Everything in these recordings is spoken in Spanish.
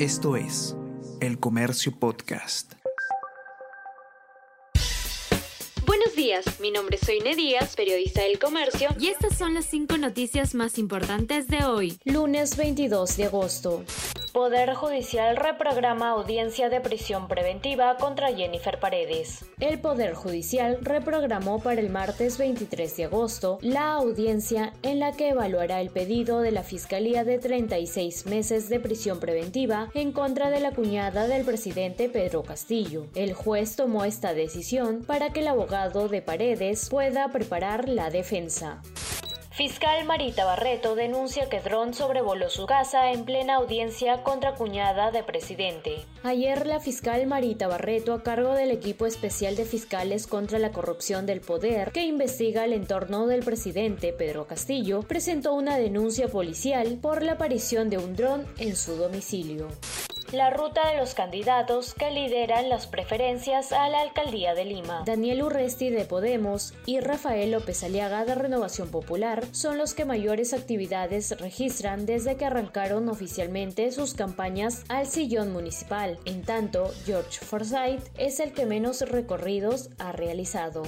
Esto es El Comercio Podcast. Buenos días, mi nombre es Soine Díaz, periodista del Comercio, y estas son las cinco noticias más importantes de hoy, lunes 22 de agosto. Poder Judicial reprograma audiencia de prisión preventiva contra Jennifer Paredes. El Poder Judicial reprogramó para el martes 23 de agosto la audiencia en la que evaluará el pedido de la Fiscalía de 36 meses de prisión preventiva en contra de la cuñada del presidente Pedro Castillo. El juez tomó esta decisión para que el abogado de Paredes pueda preparar la defensa. Fiscal Marita Barreto denuncia que dron sobrevoló su casa en plena audiencia contra cuñada de presidente. Ayer la fiscal Marita Barreto, a cargo del equipo especial de fiscales contra la corrupción del poder que investiga el entorno del presidente Pedro Castillo, presentó una denuncia policial por la aparición de un dron en su domicilio la ruta de los candidatos que lideran las preferencias a la alcaldía de Lima. Daniel Urresti de Podemos y Rafael López Aliaga de Renovación Popular son los que mayores actividades registran desde que arrancaron oficialmente sus campañas al sillón municipal. En tanto, George Forsyth es el que menos recorridos ha realizado.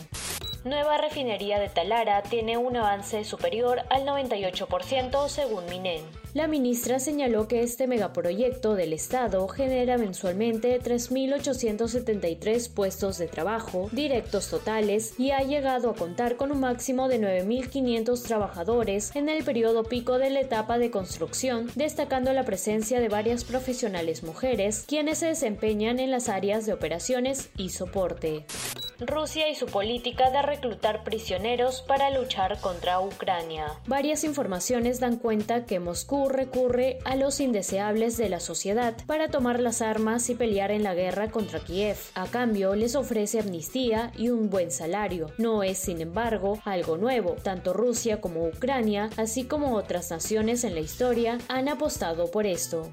Nueva refinería de Talara tiene un avance superior al 98% según Minen. La ministra señaló que este megaproyecto del Estado genera mensualmente 3.873 puestos de trabajo directos totales y ha llegado a contar con un máximo de 9.500 trabajadores en el periodo pico de la etapa de construcción, destacando la presencia de varias profesionales mujeres quienes se desempeñan en las áreas de operaciones y soporte. Rusia y su política de reclutar prisioneros para luchar contra Ucrania. Varias informaciones dan cuenta que Moscú recurre a los indeseables de la sociedad para tomar las armas y pelear en la guerra contra Kiev. A cambio, les ofrece amnistía y un buen salario. No es, sin embargo, algo nuevo. Tanto Rusia como Ucrania, así como otras naciones en la historia, han apostado por esto.